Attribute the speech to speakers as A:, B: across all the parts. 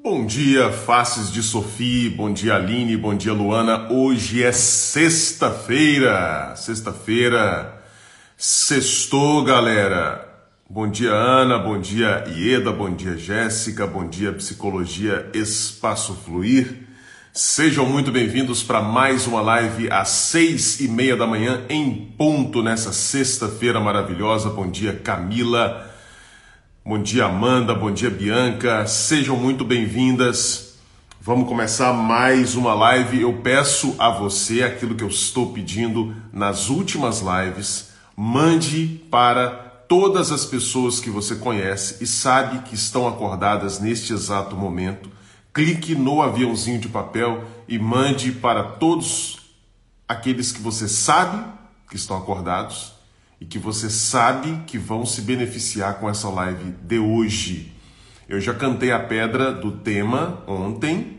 A: Bom dia, faces de Sofia, bom dia Aline, bom dia Luana. Hoje é sexta-feira, sexta-feira, sextou galera. Bom dia Ana, bom dia Ieda, bom dia Jéssica, bom dia Psicologia Espaço Fluir. Sejam muito bem-vindos para mais uma live às seis e meia da manhã em ponto nessa sexta-feira maravilhosa. Bom dia Camila. Bom dia, Amanda. Bom dia, Bianca. Sejam muito bem-vindas. Vamos começar mais uma live. Eu peço a você aquilo que eu estou pedindo nas últimas lives. Mande para todas as pessoas que você conhece e sabe que estão acordadas neste exato momento. Clique no aviãozinho de papel e mande para todos aqueles que você sabe que estão acordados e que você sabe que vão se beneficiar com essa live de hoje. Eu já cantei a pedra do tema ontem.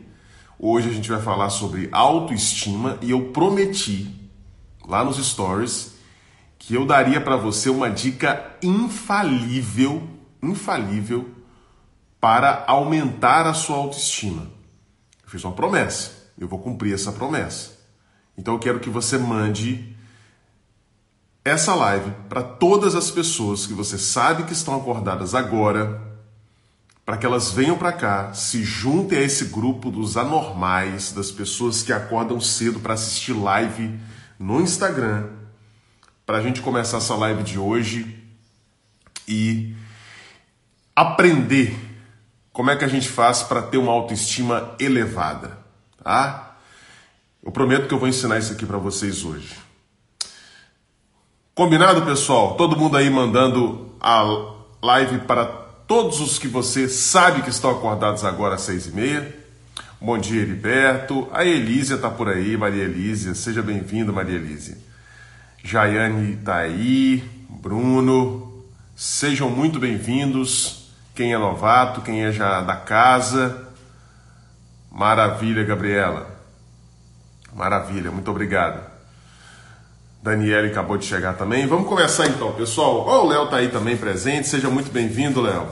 A: Hoje a gente vai falar sobre autoestima e eu prometi lá nos stories que eu daria para você uma dica infalível, infalível para aumentar a sua autoestima. Eu fiz uma promessa, eu vou cumprir essa promessa. Então eu quero que você mande essa live para todas as pessoas que você sabe que estão acordadas agora, para que elas venham para cá, se juntem a esse grupo dos anormais, das pessoas que acordam cedo para assistir live no Instagram, para a gente começar essa live de hoje e aprender como é que a gente faz para ter uma autoestima elevada, tá? Eu prometo que eu vou ensinar isso aqui para vocês hoje. Combinado, pessoal? Todo mundo aí mandando a live para todos os que você sabe que estão acordados agora às seis e meia. Bom dia, Heriberto. A Elísia está por aí, Maria Elísia. Seja bem-vinda, Maria Elísia. Jaiane está aí, Bruno. Sejam muito bem-vindos. Quem é novato, quem é já da casa. Maravilha, Gabriela. Maravilha, muito obrigado. Daniele acabou de chegar também. Vamos começar então, pessoal. Oh, o Léo está aí também presente. Seja muito bem-vindo, Léo.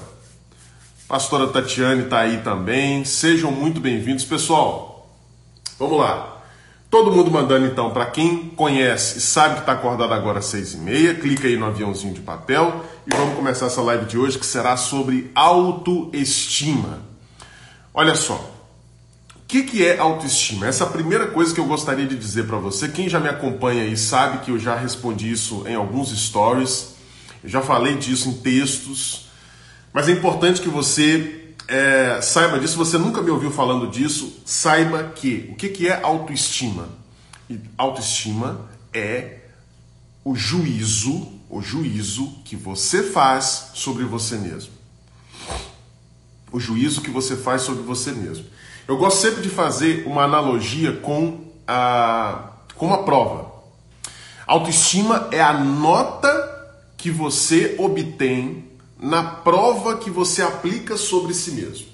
A: Pastora Tatiane está aí também. Sejam muito bem-vindos, pessoal. Vamos lá. Todo mundo mandando então para quem conhece e sabe que está acordado agora às seis e meia. Clica aí no aviãozinho de papel e vamos começar essa live de hoje que será sobre autoestima. Olha só, o que, que é autoestima? Essa é a primeira coisa que eu gostaria de dizer para você. Quem já me acompanha aí sabe que eu já respondi isso em alguns stories, eu já falei disso em textos, mas é importante que você é, saiba disso. Você nunca me ouviu falando disso, saiba que o que, que é autoestima? Autoestima é o juízo, o juízo que você faz sobre você mesmo. O juízo que você faz sobre você mesmo. Eu gosto sempre de fazer uma analogia com a, com uma prova. Autoestima é a nota que você obtém na prova que você aplica sobre si mesmo.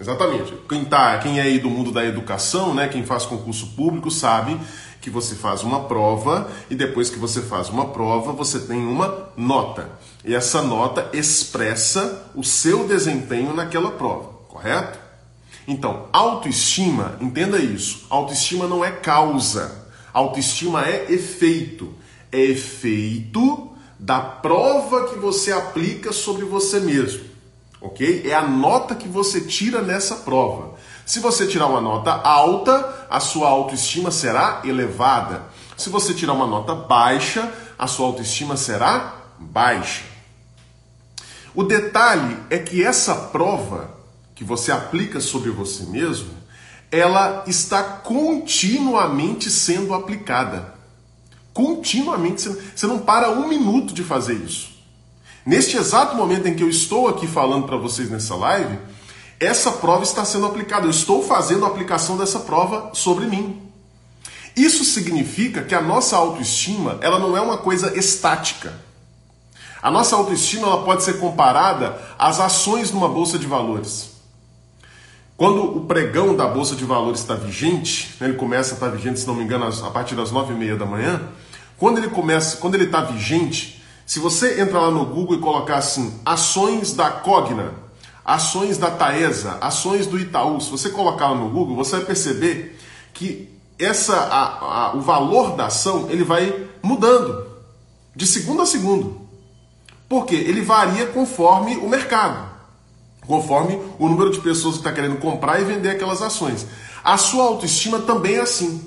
A: Exatamente. Quem, tá, quem é aí do mundo da educação, né, quem faz concurso público, sabe que você faz uma prova e depois que você faz uma prova, você tem uma nota. E essa nota expressa o seu desempenho naquela prova, correto? Então, autoestima, entenda isso. Autoestima não é causa. Autoestima é efeito. É efeito da prova que você aplica sobre você mesmo. Ok? É a nota que você tira nessa prova. Se você tirar uma nota alta, a sua autoestima será elevada. Se você tirar uma nota baixa, a sua autoestima será baixa. O detalhe é que essa prova que você aplica sobre você mesmo, ela está continuamente sendo aplicada. Continuamente, você não para um minuto de fazer isso. Neste exato momento em que eu estou aqui falando para vocês nessa live, essa prova está sendo aplicada. Eu estou fazendo a aplicação dessa prova sobre mim. Isso significa que a nossa autoestima, ela não é uma coisa estática. A nossa autoestima ela pode ser comparada às ações numa bolsa de valores. Quando o pregão da Bolsa de Valores está vigente, né, ele começa a estar vigente, se não me engano, a partir das nove e meia da manhã, quando ele começa, quando ele está vigente, se você entrar lá no Google e colocar assim, ações da Cogna, ações da Taesa, ações do Itaú, se você colocar no Google, você vai perceber que essa, a, a, o valor da ação ele vai mudando de segundo a segundo. Porque ele varia conforme o mercado, conforme o número de pessoas que está querendo comprar e vender aquelas ações. A sua autoestima também é assim.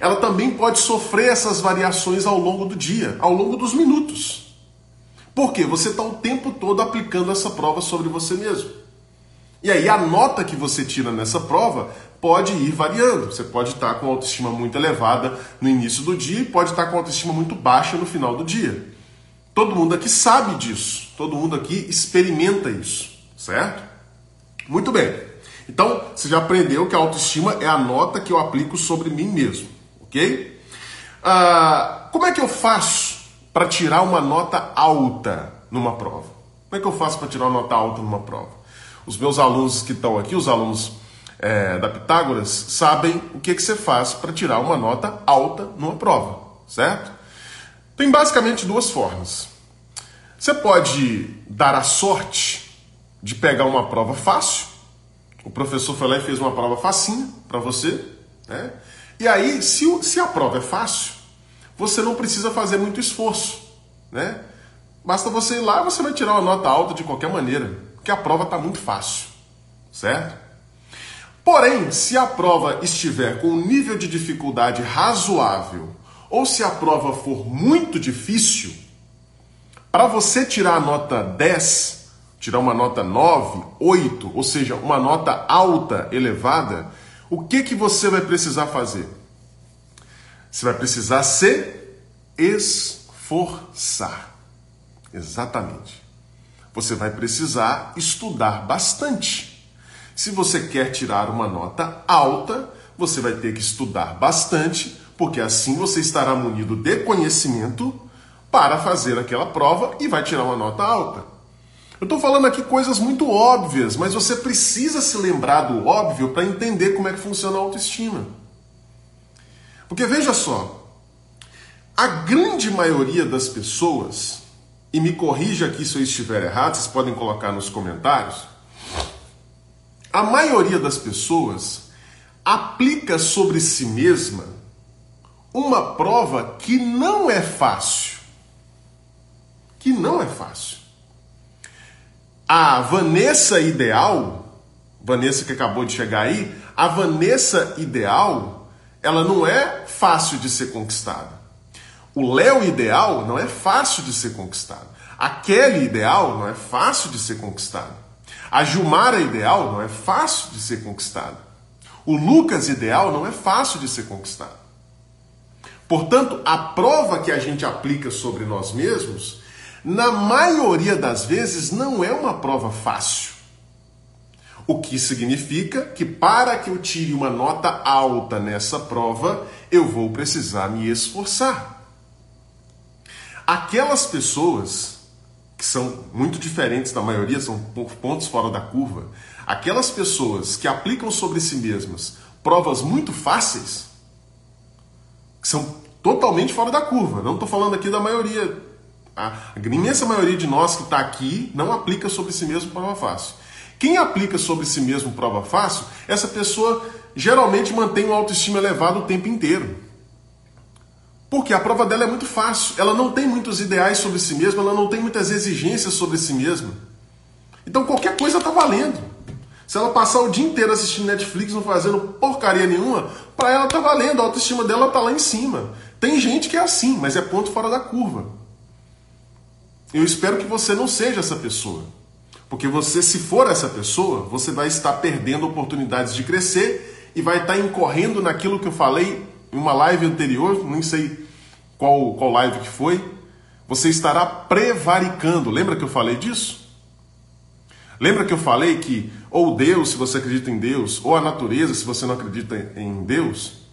A: Ela também pode sofrer essas variações ao longo do dia, ao longo dos minutos. Porque você está o tempo todo aplicando essa prova sobre você mesmo. E aí a nota que você tira nessa prova pode ir variando. Você pode estar com autoestima muito elevada no início do dia e pode estar com autoestima muito baixa no final do dia. Todo mundo aqui sabe disso. Todo mundo aqui experimenta isso, certo? Muito bem. Então, você já aprendeu que a autoestima é a nota que eu aplico sobre mim mesmo, ok? Ah, como é que eu faço para tirar uma nota alta numa prova? Como é que eu faço para tirar uma nota alta numa prova? Os meus alunos que estão aqui, os alunos é, da Pitágoras, sabem o que, que você faz para tirar uma nota alta numa prova, certo? Tem basicamente duas formas. Você pode dar a sorte de pegar uma prova fácil. O professor foi lá e fez uma prova facinha para você, né? E aí, se, se a prova é fácil, você não precisa fazer muito esforço, né? Basta você ir lá e você vai tirar uma nota alta de qualquer maneira, porque a prova está muito fácil, certo? Porém, se a prova estiver com um nível de dificuldade razoável, ou se a prova for muito difícil, para você tirar a nota 10, tirar uma nota 9, 8, ou seja, uma nota alta, elevada, o que, que você vai precisar fazer? Você vai precisar se esforçar. Exatamente. Você vai precisar estudar bastante. Se você quer tirar uma nota alta, você vai ter que estudar bastante, porque assim você estará munido de conhecimento para fazer aquela prova e vai tirar uma nota alta. Eu estou falando aqui coisas muito óbvias, mas você precisa se lembrar do óbvio para entender como é que funciona a autoestima. Porque veja só, a grande maioria das pessoas, e me corrija aqui se eu estiver errado, vocês podem colocar nos comentários, a maioria das pessoas aplica sobre si mesma uma prova que não é fácil. Que não é fácil. A Vanessa ideal, Vanessa que acabou de chegar aí, a Vanessa ideal, ela não é fácil de ser conquistada. O Léo ideal não é fácil de ser conquistado. A Kelly ideal não é fácil de ser conquistada. A Jumara ideal não é fácil de ser conquistada. O Lucas ideal não é fácil de ser conquistado. Portanto, a prova que a gente aplica sobre nós mesmos, na maioria das vezes, não é uma prova fácil. O que significa que para que eu tire uma nota alta nessa prova, eu vou precisar me esforçar. Aquelas pessoas que são muito diferentes da maioria, são pontos fora da curva, aquelas pessoas que aplicam sobre si mesmas provas muito fáceis, que são totalmente fora da curva. Não estou falando aqui da maioria. A imensa maioria de nós que está aqui não aplica sobre si mesmo prova fácil. Quem aplica sobre si mesmo prova fácil, essa pessoa geralmente mantém uma autoestima elevada o tempo inteiro. Porque a prova dela é muito fácil. Ela não tem muitos ideais sobre si mesma, ela não tem muitas exigências sobre si mesma. Então qualquer coisa está valendo. Se ela passar o dia inteiro assistindo Netflix, não fazendo porcaria nenhuma, para ela tá valendo, a autoestima dela tá lá em cima. Tem gente que é assim, mas é ponto fora da curva. Eu espero que você não seja essa pessoa. Porque você, se for essa pessoa, você vai estar perdendo oportunidades de crescer e vai estar incorrendo naquilo que eu falei em uma live anterior, nem sei qual, qual live que foi, você estará prevaricando. Lembra que eu falei disso? Lembra que eu falei que ou Deus, se você acredita em Deus, ou a natureza, se você não acredita em Deus,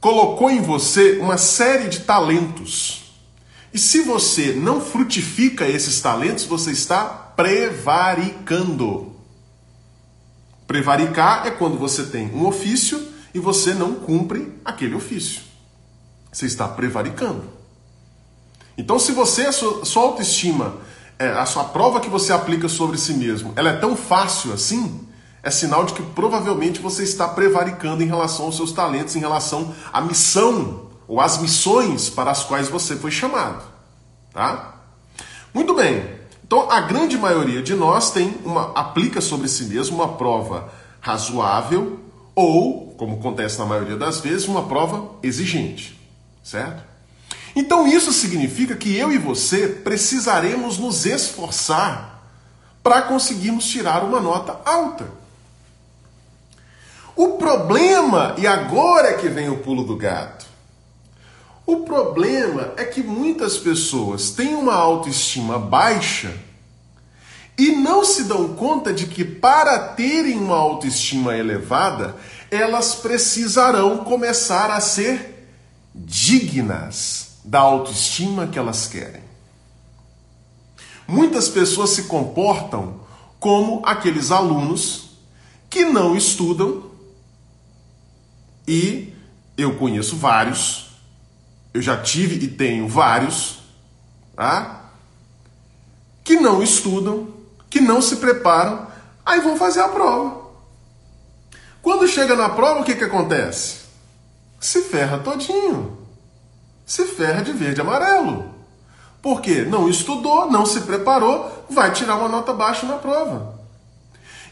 A: colocou em você uma série de talentos. E se você não frutifica esses talentos, você está prevaricando. Prevaricar é quando você tem um ofício e você não cumpre aquele ofício. Você está prevaricando. Então, se você, a sua, sua autoestima é, a sua prova que você aplica sobre si mesmo, ela é tão fácil assim, é sinal de que provavelmente você está prevaricando em relação aos seus talentos, em relação à missão ou às missões para as quais você foi chamado, tá? Muito bem. Então, a grande maioria de nós tem uma aplica sobre si mesmo uma prova razoável ou, como acontece na maioria das vezes, uma prova exigente, certo? Então, isso significa que eu e você precisaremos nos esforçar para conseguirmos tirar uma nota alta. O problema, e agora é que vem o pulo do gato, o problema é que muitas pessoas têm uma autoestima baixa e não se dão conta de que para terem uma autoestima elevada, elas precisarão começar a ser dignas da autoestima que elas querem. Muitas pessoas se comportam como aqueles alunos que não estudam e eu conheço vários, eu já tive e tenho vários, tá? que não estudam, que não se preparam, aí vão fazer a prova. Quando chega na prova, o que, que acontece? Se ferra todinho. Se ferra de verde e amarelo. Porque não estudou, não se preparou, vai tirar uma nota baixa na prova.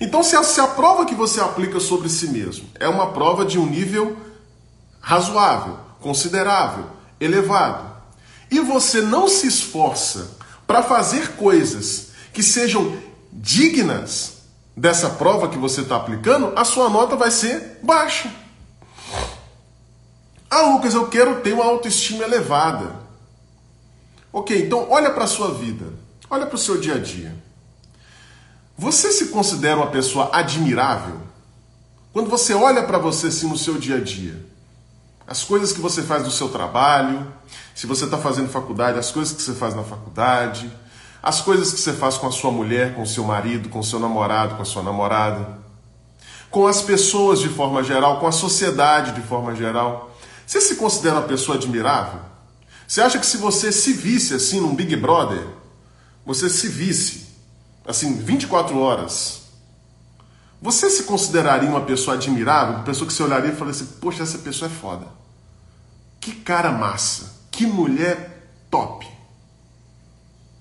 A: Então, se a, se a prova que você aplica sobre si mesmo é uma prova de um nível razoável, considerável, elevado, e você não se esforça para fazer coisas que sejam dignas dessa prova que você está aplicando, a sua nota vai ser baixa. Ah, Lucas, eu quero ter uma autoestima elevada. Ok, então olha para a sua vida, olha para o seu dia a dia. Você se considera uma pessoa admirável? Quando você olha para você assim no seu dia a dia, as coisas que você faz no seu trabalho, se você está fazendo faculdade, as coisas que você faz na faculdade, as coisas que você faz com a sua mulher, com o seu marido, com o seu namorado, com a sua namorada, com as pessoas de forma geral, com a sociedade de forma geral. Você se considera uma pessoa admirável? Você acha que se você se visse assim num Big Brother, você se visse assim, 24 horas, você se consideraria uma pessoa admirável? Uma pessoa que você olharia e falaria assim, poxa, essa pessoa é foda. Que cara massa. Que mulher top.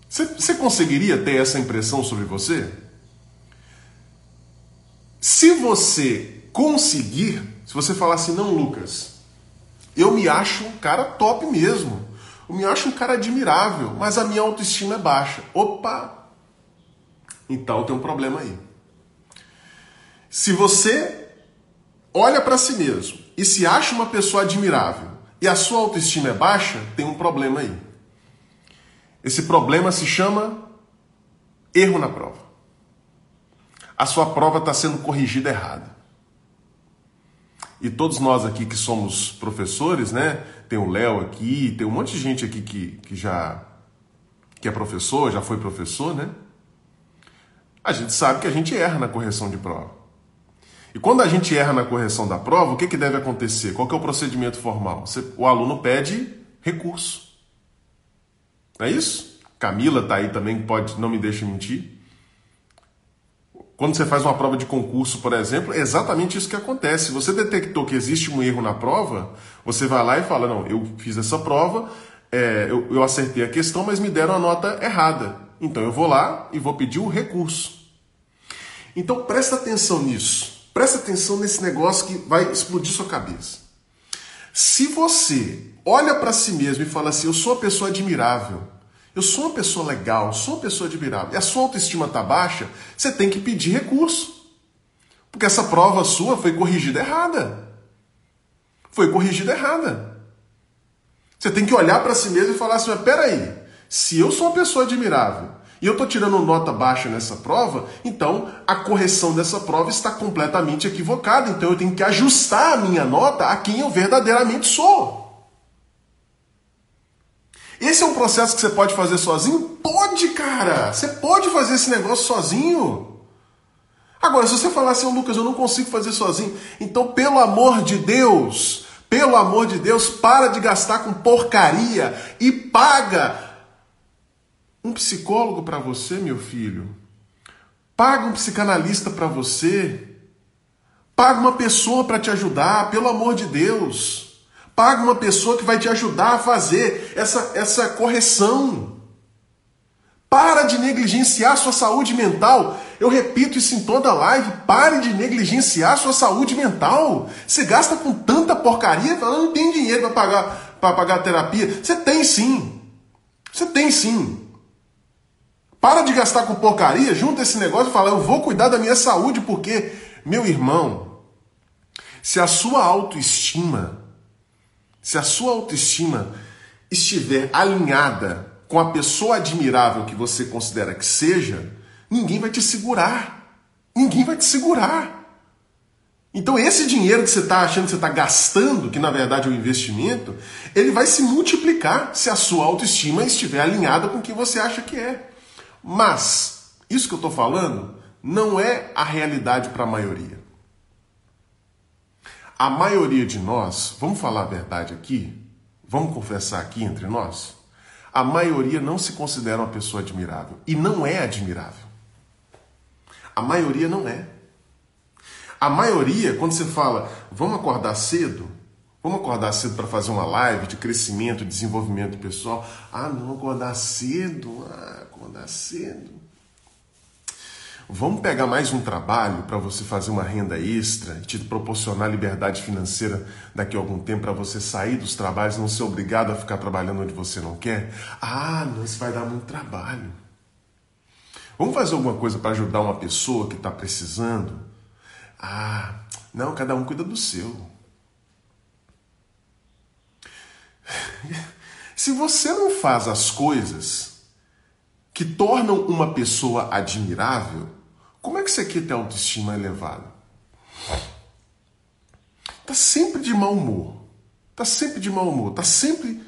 A: Você, você conseguiria ter essa impressão sobre você? Se você conseguir, se você falar assim, não, Lucas, eu me acho um cara top mesmo. Eu me acho um cara admirável, mas a minha autoestima é baixa. Opa, então tem um problema aí. Se você olha para si mesmo e se acha uma pessoa admirável e a sua autoestima é baixa, tem um problema aí. Esse problema se chama erro na prova. A sua prova está sendo corrigida errada. E todos nós aqui que somos professores, né? Tem o Léo aqui, tem um monte de gente aqui que, que já que é professor, já foi professor, né? a gente sabe que a gente erra na correção de prova. E quando a gente erra na correção da prova, o que, que deve acontecer? Qual é o procedimento formal? O aluno pede recurso. Não é isso? Camila está aí também, pode, não me deixa mentir. Quando você faz uma prova de concurso, por exemplo, é exatamente isso que acontece. Você detectou que existe um erro na prova, você vai lá e fala: Não, eu fiz essa prova, é, eu, eu acertei a questão, mas me deram a nota errada. Então eu vou lá e vou pedir o recurso. Então presta atenção nisso. Presta atenção nesse negócio que vai explodir sua cabeça. Se você olha para si mesmo e fala assim: "Eu sou uma pessoa admirável. Eu sou uma pessoa legal, sou uma pessoa admirável". E a sua autoestima está baixa, você tem que pedir recurso. Porque essa prova sua foi corrigida errada. Foi corrigida errada. Você tem que olhar para si mesmo e falar assim: "Mas peraí, se eu sou uma pessoa admirável e eu estou tirando nota baixa nessa prova, então a correção dessa prova está completamente equivocada. Então eu tenho que ajustar a minha nota a quem eu verdadeiramente sou. Esse é um processo que você pode fazer sozinho? Pode, cara! Você pode fazer esse negócio sozinho. Agora, se você falar assim, Lucas, eu não consigo fazer sozinho, então, pelo amor de Deus, pelo amor de Deus, para de gastar com porcaria e paga um psicólogo para você, meu filho. Paga um psicanalista para você. Paga uma pessoa para te ajudar, pelo amor de Deus. Paga uma pessoa que vai te ajudar a fazer essa, essa correção. Para de negligenciar sua saúde mental. Eu repito isso em toda live. Pare de negligenciar sua saúde mental. Você gasta com tanta porcaria, falando não tem dinheiro para pagar, para pagar terapia. Você tem sim. Você tem sim. Para de gastar com porcaria, junta esse negócio e fala: eu vou cuidar da minha saúde, porque, meu irmão, se a sua autoestima, se a sua autoestima estiver alinhada com a pessoa admirável que você considera que seja, ninguém vai te segurar. Ninguém vai te segurar. Então, esse dinheiro que você está achando que você está gastando, que na verdade é um investimento, ele vai se multiplicar se a sua autoestima estiver alinhada com o que você acha que é. Mas, isso que eu estou falando não é a realidade para a maioria. A maioria de nós, vamos falar a verdade aqui, vamos confessar aqui entre nós, a maioria não se considera uma pessoa admirável e não é admirável. A maioria não é. A maioria, quando você fala, vamos acordar cedo, vamos acordar cedo para fazer uma live de crescimento, desenvolvimento pessoal. Ah, não, acordar cedo, ah, acordar cedo. Vamos pegar mais um trabalho para você fazer uma renda extra e te proporcionar liberdade financeira daqui a algum tempo para você sair dos trabalhos, não ser obrigado a ficar trabalhando onde você não quer? Ah, não, isso vai dar muito trabalho. Vamos fazer alguma coisa para ajudar uma pessoa que está precisando? Ah, não, cada um cuida do seu. Se você não faz as coisas que tornam uma pessoa admirável, como é que você quer ter autoestima elevada? Tá sempre de mau humor. Tá sempre de mau humor. Tá sempre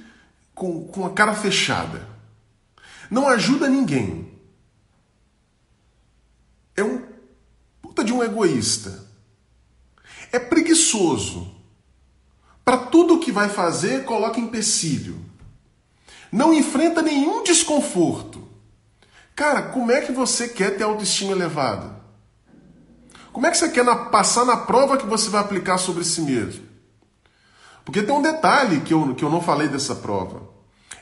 A: com, com a cara fechada. Não ajuda ninguém. É um puta de um egoísta. É preguiçoso. Para tudo que vai fazer, coloca empecilho. Não enfrenta nenhum desconforto. Cara, como é que você quer ter autoestima elevada? Como é que você quer na, passar na prova que você vai aplicar sobre si mesmo? Porque tem um detalhe que eu, que eu não falei dessa prova.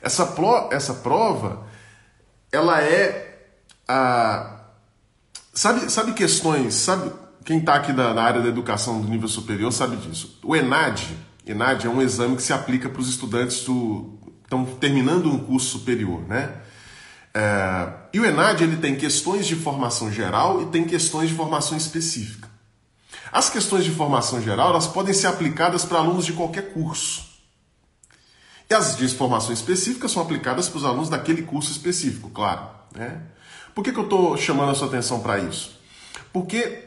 A: Essa, pro, essa prova, ela é a. Sabe, sabe questões, sabe? Quem está aqui na, na área da educação do nível superior sabe disso. O ENAD, ENAD é um exame que se aplica para os estudantes do estão terminando um curso superior, né? É, e o ENAD ele tem questões de formação geral e tem questões de formação específica. As questões de formação geral elas podem ser aplicadas para alunos de qualquer curso. E as de formação específica são aplicadas para os alunos daquele curso específico, claro. Né? Por que, que eu estou chamando a sua atenção para isso? Porque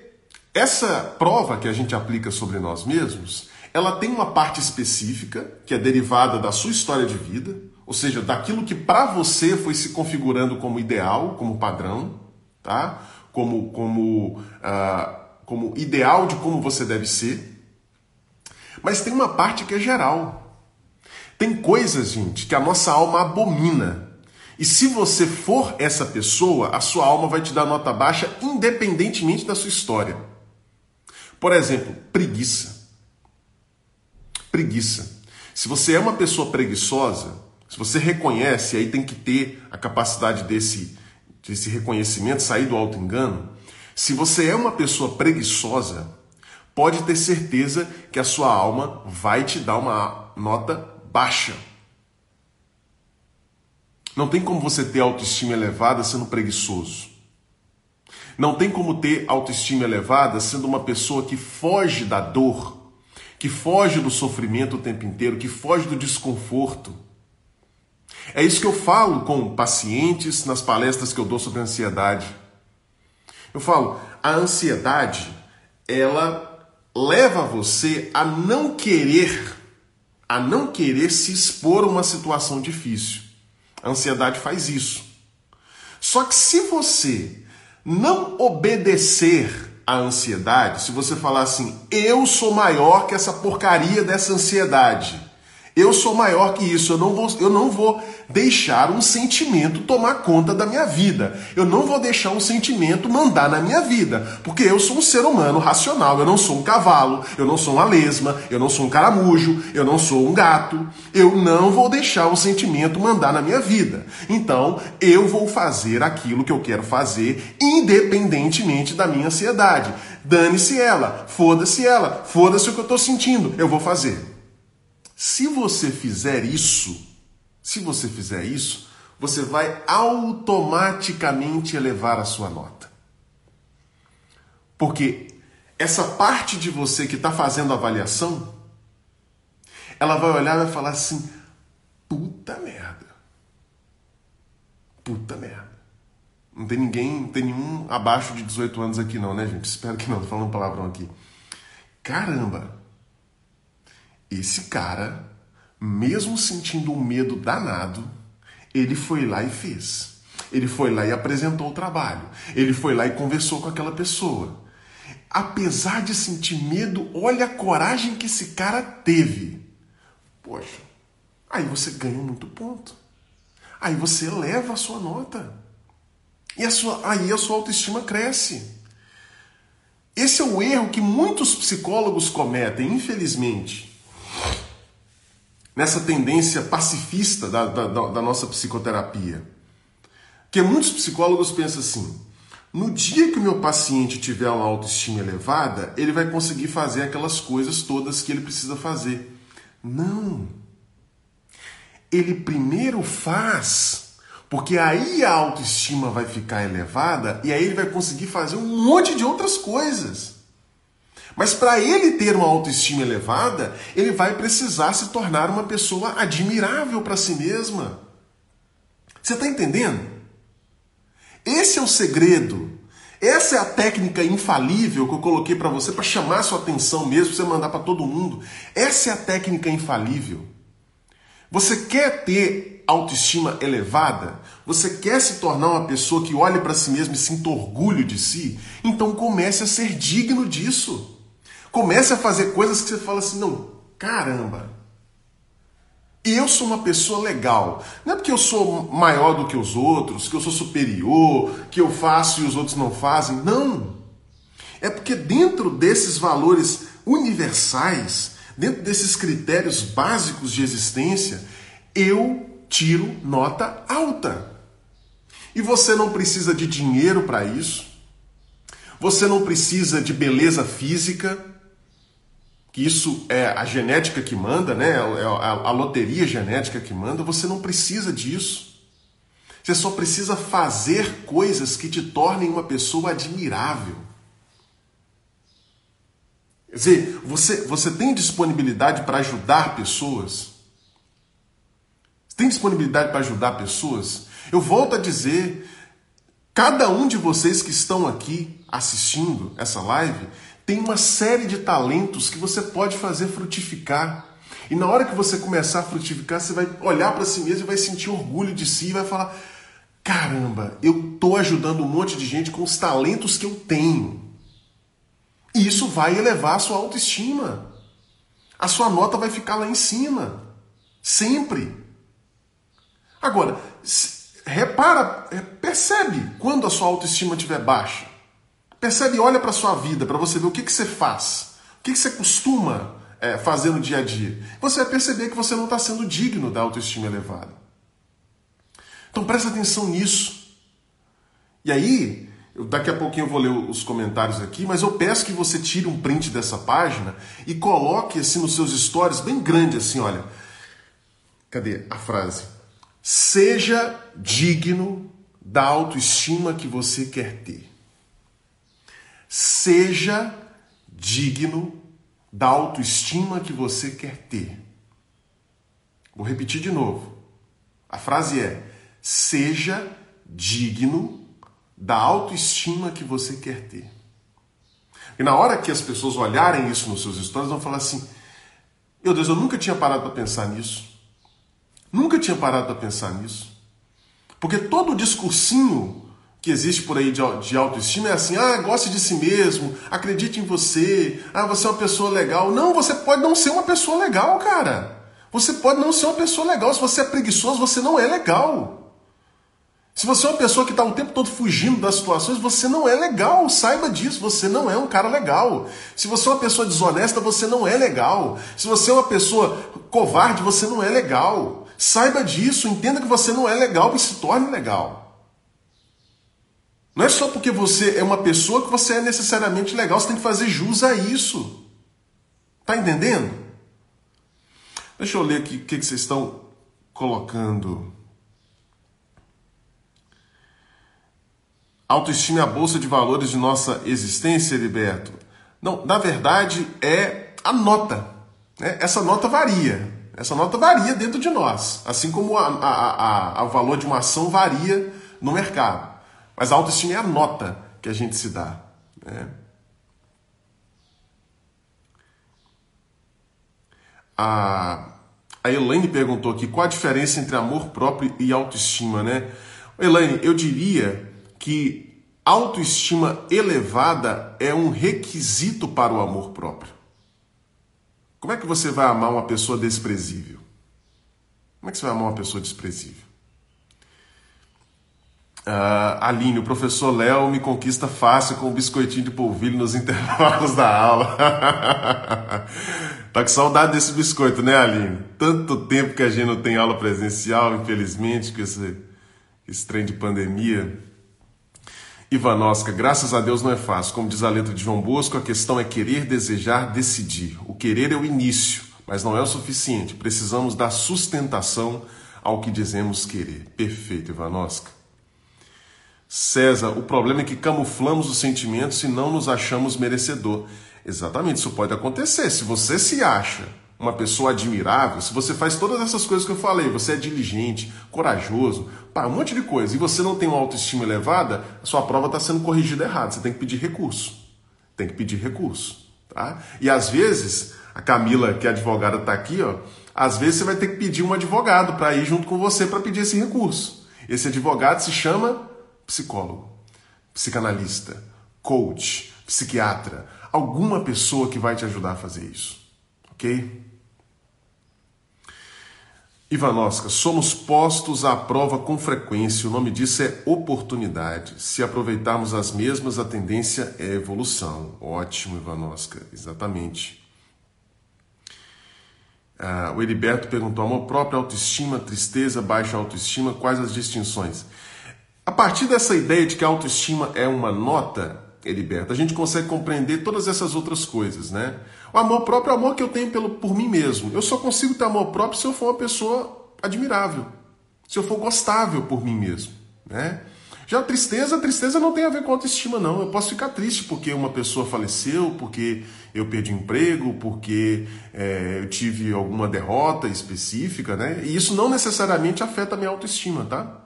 A: essa prova que a gente aplica sobre nós mesmos, ela tem uma parte específica, que é derivada da sua história de vida, ou seja, daquilo que para você foi se configurando como ideal, como padrão, tá? como, como, uh, como ideal de como você deve ser. Mas tem uma parte que é geral. Tem coisas, gente, que a nossa alma abomina. E se você for essa pessoa, a sua alma vai te dar nota baixa independentemente da sua história. Por exemplo, preguiça. Preguiça. Se você é uma pessoa preguiçosa, se você reconhece, aí tem que ter a capacidade desse, desse reconhecimento, sair do auto-engano. Se você é uma pessoa preguiçosa, pode ter certeza que a sua alma vai te dar uma nota baixa. Não tem como você ter autoestima elevada sendo preguiçoso. Não tem como ter autoestima elevada sendo uma pessoa que foge da dor, que foge do sofrimento o tempo inteiro, que foge do desconforto. É isso que eu falo com pacientes nas palestras que eu dou sobre ansiedade. Eu falo, a ansiedade, ela leva você a não querer, a não querer se expor a uma situação difícil. A ansiedade faz isso. Só que se você não obedecer à ansiedade, se você falar assim, eu sou maior que essa porcaria dessa ansiedade, Eu sou maior que isso, eu não, vou, eu não vou deixar um sentimento tomar conta da minha vida. Eu não vou deixar um sentimento mandar na minha vida, porque eu sou um ser humano racional, eu não sou um cavalo, eu não sou uma lesma, eu não sou um caramujo, eu não sou um gato. Eu não vou deixar um sentimento mandar na minha vida. Então, eu vou fazer aquilo que eu quero fazer, independentemente da minha ansiedade. Dane-se ela, foda-se ela, foda-se o que eu estou sentindo, eu vou fazer. Se você fizer isso, se você fizer isso, você vai automaticamente elevar a sua nota. Porque essa parte de você que está fazendo a avaliação, ela vai olhar e vai falar assim: puta merda. Puta merda. Não tem ninguém, não tem nenhum abaixo de 18 anos aqui, não, né, gente? Espero que não, tô falando um palavrão aqui. Caramba, esse cara, mesmo sentindo um medo danado, ele foi lá e fez. Ele foi lá e apresentou o trabalho. Ele foi lá e conversou com aquela pessoa. Apesar de sentir medo, olha a coragem que esse cara teve. Poxa, aí você ganha muito ponto. Aí você eleva a sua nota. E a sua, aí a sua autoestima cresce. Esse é o erro que muitos psicólogos cometem, infelizmente nessa tendência pacifista da, da, da nossa psicoterapia. Que muitos psicólogos pensam assim: no dia que o meu paciente tiver uma autoestima elevada, ele vai conseguir fazer aquelas coisas todas que ele precisa fazer. Não. Ele primeiro faz, porque aí a autoestima vai ficar elevada e aí ele vai conseguir fazer um monte de outras coisas. Mas para ele ter uma autoestima elevada, ele vai precisar se tornar uma pessoa admirável para si mesma. Você está entendendo? Esse é o segredo. Essa é a técnica infalível que eu coloquei para você para chamar sua atenção mesmo, para você mandar para todo mundo. Essa é a técnica infalível. Você quer ter autoestima elevada? Você quer se tornar uma pessoa que olhe para si mesmo e sinta orgulho de si? Então comece a ser digno disso. Comece a fazer coisas que você fala assim: não, caramba, eu sou uma pessoa legal. Não é porque eu sou maior do que os outros, que eu sou superior, que eu faço e os outros não fazem. Não. É porque dentro desses valores universais, dentro desses critérios básicos de existência, eu tiro nota alta. E você não precisa de dinheiro para isso. Você não precisa de beleza física que isso é a genética que manda, né? É a, a loteria genética que manda, você não precisa disso. Você só precisa fazer coisas que te tornem uma pessoa admirável. Quer dizer, você, você tem disponibilidade para ajudar pessoas? Tem disponibilidade para ajudar pessoas? Eu volto a dizer, cada um de vocês que estão aqui assistindo essa live tem uma série de talentos que você pode fazer frutificar. E na hora que você começar a frutificar, você vai olhar para si mesmo e vai sentir orgulho de si e vai falar: caramba, eu estou ajudando um monte de gente com os talentos que eu tenho. E isso vai elevar a sua autoestima. A sua nota vai ficar lá em cima. Sempre. Agora, repara, é, percebe quando a sua autoestima estiver baixa. Percebe, olha para sua vida para você ver o que, que você faz, o que, que você costuma é, fazer no dia a dia. Você vai perceber que você não está sendo digno da autoestima elevada. Então presta atenção nisso. E aí, eu, daqui a pouquinho eu vou ler os comentários aqui, mas eu peço que você tire um print dessa página e coloque assim nos seus stories, bem grande assim, olha. Cadê a frase? Seja digno da autoestima que você quer ter. Seja digno da autoestima que você quer ter. Vou repetir de novo. A frase é: seja digno da autoestima que você quer ter. E na hora que as pessoas olharem isso nos seus stories, vão falar assim: Meu Deus, eu nunca tinha parado para pensar nisso. Nunca tinha parado para pensar nisso. Porque todo o discursinho que existe por aí de, de autoestima é assim: ah, goste de si mesmo, acredite em você, ah, você é uma pessoa legal. Não, você pode não ser uma pessoa legal, cara. Você pode não ser uma pessoa legal. Se você é preguiçoso, você não é legal. Se você é uma pessoa que está o tempo todo fugindo das situações, você não é legal. Saiba disso, você não é um cara legal. Se você é uma pessoa desonesta, você não é legal. Se você é uma pessoa covarde, você não é legal. Saiba disso, entenda que você não é legal e se torne legal. Não é só porque você é uma pessoa que você é necessariamente legal, você tem que fazer jus a isso. Tá entendendo? Deixa eu ler aqui o que vocês estão colocando. Autoestima é a bolsa de valores de nossa existência, Heriberto? Não, na verdade é a nota. Né? Essa nota varia. Essa nota varia dentro de nós, assim como a, a, a, o valor de uma ação varia no mercado. Mas a autoestima é a nota que a gente se dá. Né? A, a Elaine perguntou aqui qual a diferença entre amor próprio e autoestima, né? Elaine, eu diria que autoestima elevada é um requisito para o amor próprio. Como é que você vai amar uma pessoa desprezível? Como é que você vai amar uma pessoa desprezível? Uh, Aline, o professor Léo me conquista fácil com o biscoitinho de polvilho nos intervalos da aula. tá com saudade desse biscoito, né, Aline? Tanto tempo que a gente não tem aula presencial, infelizmente, com esse, esse trem de pandemia. Ivanosca, graças a Deus não é fácil. Como diz a letra de João Bosco, a questão é querer, desejar, decidir. O querer é o início, mas não é o suficiente. Precisamos dar sustentação ao que dizemos querer. Perfeito, Ivanosca. César, o problema é que camuflamos os sentimentos e não nos achamos merecedor. Exatamente, isso pode acontecer. Se você se acha uma pessoa admirável, se você faz todas essas coisas que eu falei, você é diligente, corajoso, um monte de coisa, e você não tem uma autoestima elevada, a sua prova está sendo corrigida errado. Você tem que pedir recurso. Tem que pedir recurso. Tá? E às vezes, a Camila, que é advogada, está aqui, ó. Às vezes você vai ter que pedir um advogado para ir junto com você para pedir esse recurso. Esse advogado se chama psicólogo, psicanalista, coach, psiquiatra, alguma pessoa que vai te ajudar a fazer isso. Ok? Ivanovska, somos postos à prova com frequência. O nome disso é oportunidade. Se aproveitarmos as mesmas, a tendência é evolução. Ótimo, Ivanovska, exatamente. Ah, o Heriberto perguntou: amor próprio, autoestima, tristeza, baixa autoestima, quais as distinções? A partir dessa ideia de que a autoestima é uma nota, Heriberto, a gente consegue compreender todas essas outras coisas, né? O amor próprio é o amor que eu tenho pelo, por mim mesmo. Eu só consigo ter amor próprio se eu for uma pessoa admirável, se eu for gostável por mim mesmo, né? Já a tristeza, a tristeza não tem a ver com autoestima, não. Eu posso ficar triste porque uma pessoa faleceu, porque eu perdi emprego, porque é, eu tive alguma derrota específica, né? E isso não necessariamente afeta a minha autoestima, tá?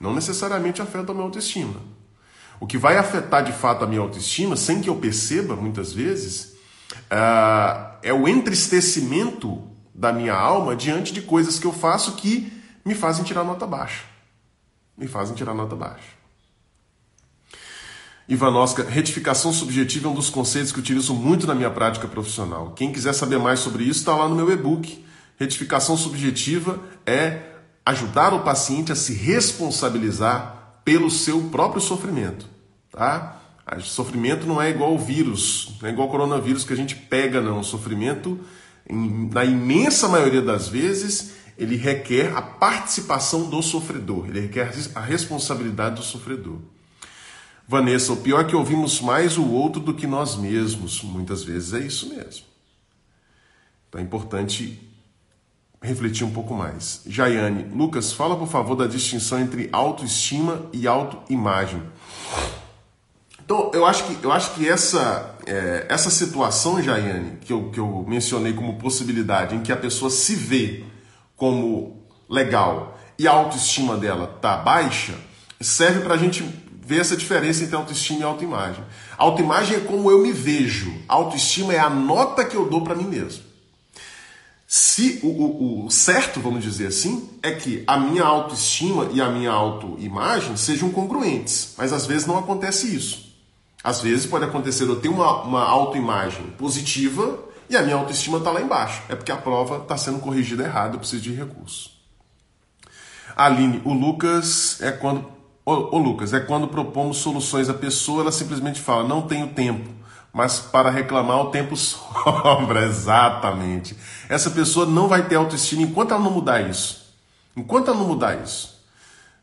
A: Não necessariamente afeta a minha autoestima. O que vai afetar de fato a minha autoestima, sem que eu perceba muitas vezes, uh, é o entristecimento da minha alma diante de coisas que eu faço que me fazem tirar nota baixa. Me fazem tirar nota baixa. Ivanovska, retificação subjetiva é um dos conceitos que utilizo muito na minha prática profissional. Quem quiser saber mais sobre isso, está lá no meu e-book. Retificação subjetiva é ajudar o paciente a se responsabilizar pelo seu próprio sofrimento. Tá? O sofrimento não é igual ao vírus, não é igual ao coronavírus que a gente pega, não. O sofrimento, na imensa maioria das vezes, ele requer a participação do sofredor, ele requer a responsabilidade do sofredor. Vanessa, o pior é que ouvimos mais o outro do que nós mesmos. Muitas vezes é isso mesmo. Então é importante refletir um pouco mais. Jaiane, Lucas, fala por favor da distinção entre autoestima e autoimagem. Então, eu acho que, eu acho que essa, é, essa situação, Jaiane, que eu, que eu mencionei como possibilidade, em que a pessoa se vê como legal e a autoestima dela tá baixa, serve para a gente ver essa diferença entre autoestima e autoimagem. Autoimagem é como eu me vejo, autoestima é a nota que eu dou para mim mesmo. Se o, o, o, certo, vamos dizer assim, é que a minha autoestima e a minha autoimagem sejam congruentes, mas às vezes não acontece isso. Às vezes pode acontecer eu ter uma, uma autoimagem positiva e a minha autoestima está lá embaixo. É porque a prova está sendo corrigida errado, eu preciso de recurso. Aline, o Lucas é quando. Ô, ô Lucas, é quando propomos soluções à pessoa, ela simplesmente fala, não tenho tempo mas para reclamar o tempo sobra, exatamente. Essa pessoa não vai ter autoestima enquanto ela não mudar isso. Enquanto ela não mudar isso.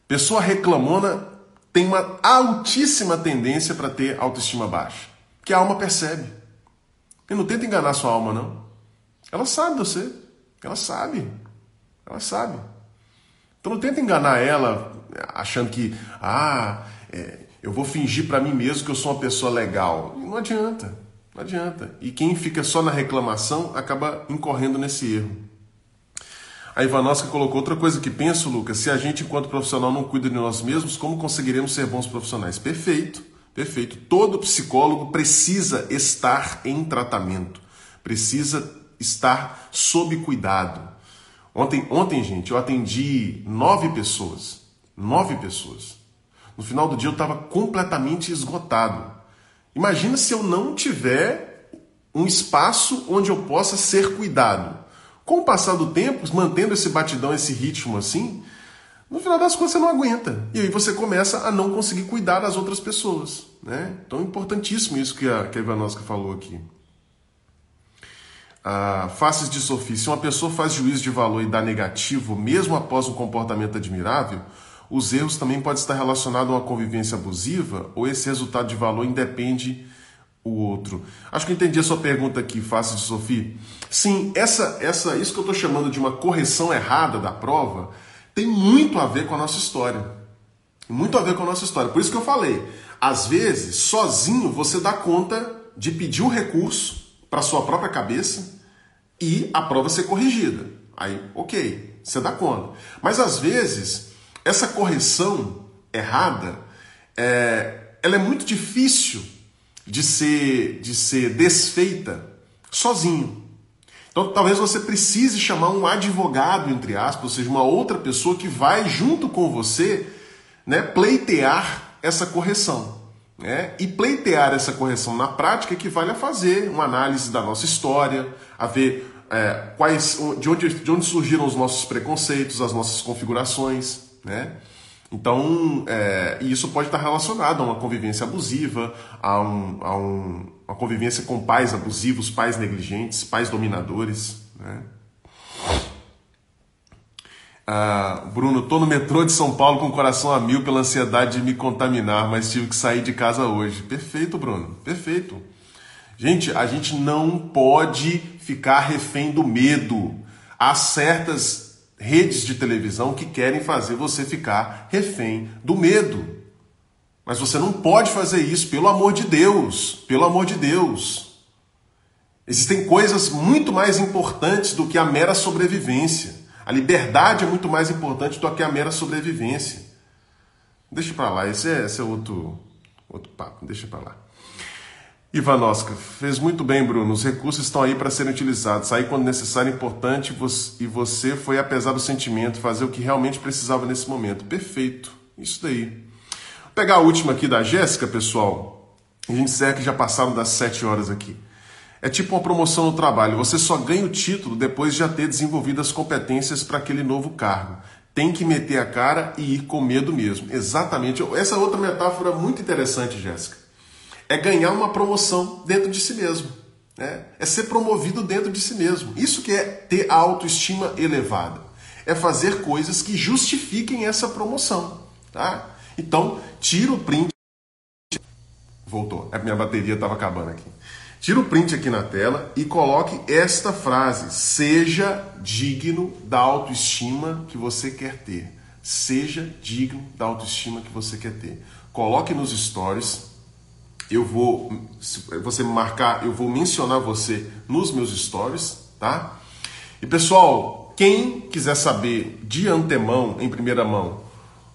A: Pessoa reclamona tem uma altíssima tendência para ter autoestima baixa. Que a alma percebe. E não tenta enganar sua alma, não. Ela sabe você. Ela sabe. Ela sabe. Então não tenta enganar ela achando que, ah, é, eu vou fingir para mim mesmo que eu sou uma pessoa legal. Não adianta. Não adianta. E quem fica só na reclamação acaba incorrendo nesse erro. A Ivanovska colocou outra coisa que penso, Lucas, se a gente, enquanto profissional, não cuida de nós mesmos, como conseguiremos ser bons profissionais? Perfeito. Perfeito. Todo psicólogo precisa estar em tratamento, precisa estar sob cuidado. Ontem, ontem, gente, eu atendi nove pessoas. Nove pessoas. No final do dia eu estava completamente esgotado. Imagina se eu não tiver um espaço onde eu possa ser cuidado. Com o passar do tempo, mantendo esse batidão, esse ritmo assim, no final das contas você não aguenta. E aí você começa a não conseguir cuidar das outras pessoas. Né? Então é importantíssimo isso que a, que a Ivanovska falou aqui. Ah, faces de Sofia. Se uma pessoa faz juízo de valor e dá negativo, mesmo após um comportamento admirável, os erros também podem estar relacionados a uma convivência abusiva ou esse resultado de valor independe o outro. Acho que entendi a sua pergunta aqui, Faces de Sofia. Sim, essa, essa, isso que eu estou chamando de uma correção errada da prova tem muito a ver com a nossa história. Muito a ver com a nossa história. Por isso que eu falei, às vezes, sozinho você dá conta de pedir um recurso para sua própria cabeça e a prova ser corrigida. Aí, ok, você dá conta. Mas às vezes, essa correção errada, é, ela é muito difícil de ser, de ser desfeita sozinho. Então, talvez você precise chamar um advogado, entre aspas, ou seja, uma outra pessoa que vai junto com você né, pleitear essa correção. Né? E pleitear essa correção na prática equivale a fazer uma análise da nossa história, a ver é, quais, de, onde, de onde surgiram os nossos preconceitos, as nossas configurações. Né? Então, é, isso pode estar relacionado a uma convivência abusiva, a, um, a um, uma convivência com pais abusivos, pais negligentes, pais dominadores. Né? Ah, Bruno, tô no metrô de São Paulo com o coração a mil pela ansiedade de me contaminar, mas tive que sair de casa hoje. Perfeito, Bruno, perfeito. Gente, a gente não pode ficar refém do medo. Há certas redes de televisão que querem fazer você ficar refém do medo. Mas você não pode fazer isso, pelo amor de Deus, pelo amor de Deus. Existem coisas muito mais importantes do que a mera sobrevivência. A liberdade é muito mais importante do que a mera sobrevivência. Deixa para lá, esse é, esse é outro, outro papo, deixa para lá. Ivanoska, fez muito bem, Bruno. Os recursos estão aí para serem utilizados. Sair quando necessário é importante e você foi, apesar do sentimento, fazer o que realmente precisava nesse momento. Perfeito. Isso daí. Vou pegar a última aqui da Jéssica, pessoal. A gente encerra que já passaram das sete horas aqui. É tipo uma promoção no trabalho. Você só ganha o título depois de já ter desenvolvido as competências para aquele novo cargo. Tem que meter a cara e ir com medo mesmo. Exatamente. Essa é outra metáfora muito interessante, Jéssica é ganhar uma promoção dentro de si mesmo. Né? É ser promovido dentro de si mesmo. Isso que é ter a autoestima elevada. É fazer coisas que justifiquem essa promoção. Tá? Então, tira o print. Voltou. A minha bateria estava acabando aqui. Tira o print aqui na tela e coloque esta frase: Seja digno da autoestima que você quer ter. Seja digno da autoestima que você quer ter. Coloque nos stories eu vou, se você marcar, eu vou mencionar você nos meus stories, tá? E pessoal, quem quiser saber de antemão, em primeira mão,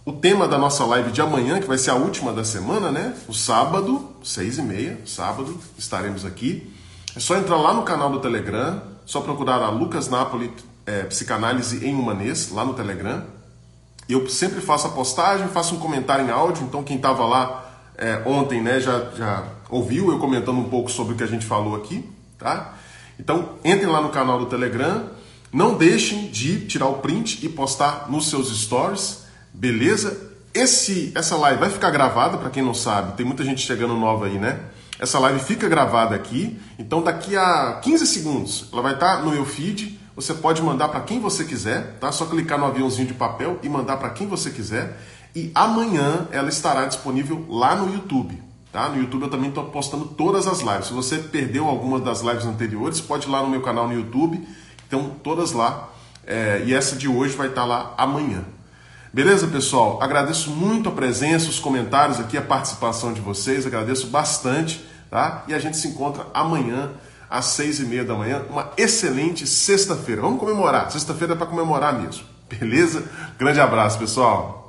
A: o tema da nossa live de amanhã, que vai ser a última da semana, né? O sábado, seis e meia, sábado, estaremos aqui. É só entrar lá no canal do Telegram, só procurar a Lucas Napoli é, Psicanálise em Humanês, lá no Telegram. Eu sempre faço a postagem, faço um comentário em áudio, então quem estava lá é, ontem né, já, já ouviu eu comentando um pouco sobre o que a gente falou aqui, tá? Então, entrem lá no canal do Telegram, não deixem de tirar o print e postar nos seus stories, beleza? Esse, essa live vai ficar gravada, para quem não sabe, tem muita gente chegando nova aí, né? Essa live fica gravada aqui, então daqui a 15 segundos ela vai estar no meu feed. Você pode mandar para quem você quiser, tá? Só clicar no aviãozinho de papel e mandar para quem você quiser. E amanhã ela estará disponível lá no YouTube. Tá? No YouTube eu também estou postando todas as lives. Se você perdeu alguma das lives anteriores, pode ir lá no meu canal no YouTube. Então, todas lá. É, e essa de hoje vai estar lá amanhã. Beleza, pessoal? Agradeço muito a presença, os comentários aqui, a participação de vocês. Agradeço bastante tá? E a gente se encontra amanhã às seis e meia da manhã, uma excelente sexta-feira. Vamos comemorar. Sexta-feira é para comemorar mesmo. Beleza? Grande abraço, pessoal.